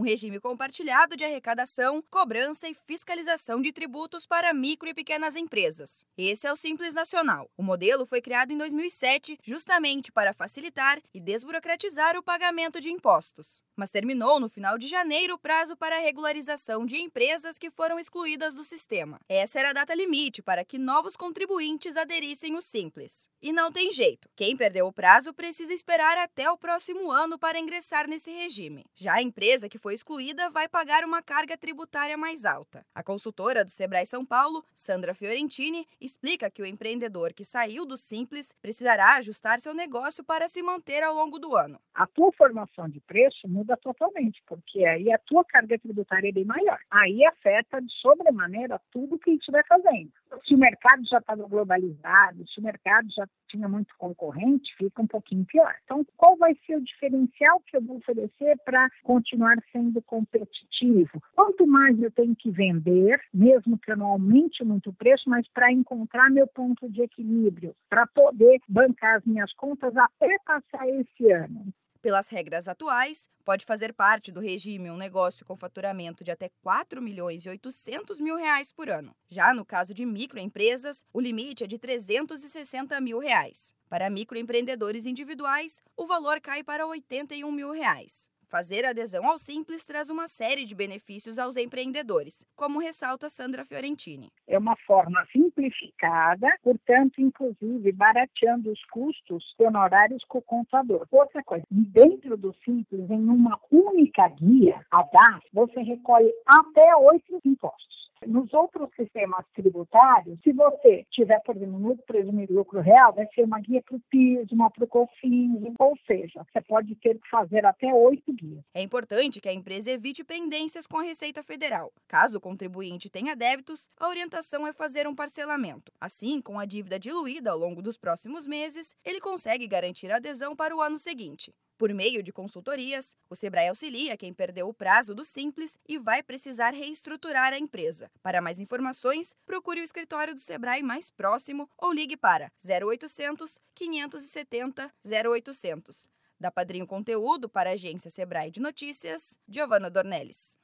um regime compartilhado de arrecadação, cobrança e fiscalização de tributos para micro e pequenas empresas. Esse é o Simples Nacional. O modelo foi criado em 2007 justamente para facilitar e desburocratizar o pagamento de impostos. Mas terminou no final de janeiro o prazo para a regularização de empresas que foram excluídas do sistema. Essa era a data limite para que novos contribuintes aderissem o Simples. E não tem jeito. Quem perdeu o prazo precisa esperar até o próximo ano para ingressar nesse regime. Já a empresa que foi excluída vai pagar uma carga tributária mais alta. A consultora do Sebrae São Paulo, Sandra Fiorentini, explica que o empreendedor que saiu do Simples precisará ajustar seu negócio para se manter ao longo do ano. A tua formação de preço muda totalmente, porque aí a tua carga tributária é bem maior. Aí afeta de sobremaneira tudo que estiver fazendo. Se o mercado já estava globalizado, se o mercado já tinha muito concorrente, fica um pouquinho pior. Então, qual vai ser o diferencial que eu vou oferecer para continuar sendo competitivo? Quanto mais eu tenho que vender, mesmo que eu não aumente muito o preço, mas para encontrar meu ponto de equilíbrio, para poder bancar as minhas contas até passar esse ano. Pelas regras atuais, pode fazer parte do regime um negócio com faturamento de até 4 milhões e 800 mil reais por ano. Já no caso de microempresas, o limite é de 360 mil reais. Para microempreendedores individuais, o valor cai para 81 mil reais. Fazer adesão ao Simples traz uma série de benefícios aos empreendedores, como ressalta Sandra Fiorentini. É uma forma simplificada, portanto, inclusive barateando os custos honorários com o contador. Outra coisa, dentro do Simples, em uma única guia, a DAS, você recolhe até oito impostos. Nos outros sistemas tributários, se você tiver, por exemplo, no presumido lucro real, vai ser uma guia para o PIS, uma para o COFINS, ou seja, você pode ter que fazer até oito guias. É importante que a empresa evite pendências com a Receita Federal. Caso o contribuinte tenha débitos, a orientação é fazer um parcelamento. Assim, com a dívida diluída ao longo dos próximos meses, ele consegue garantir a adesão para o ano seguinte. Por meio de consultorias, o Sebrae auxilia quem perdeu o prazo do Simples e vai precisar reestruturar a empresa. Para mais informações, procure o escritório do Sebrae mais próximo ou ligue para 0800 570 0800. Da Padrinho Conteúdo para a agência Sebrae de Notícias, Giovana Dornelles.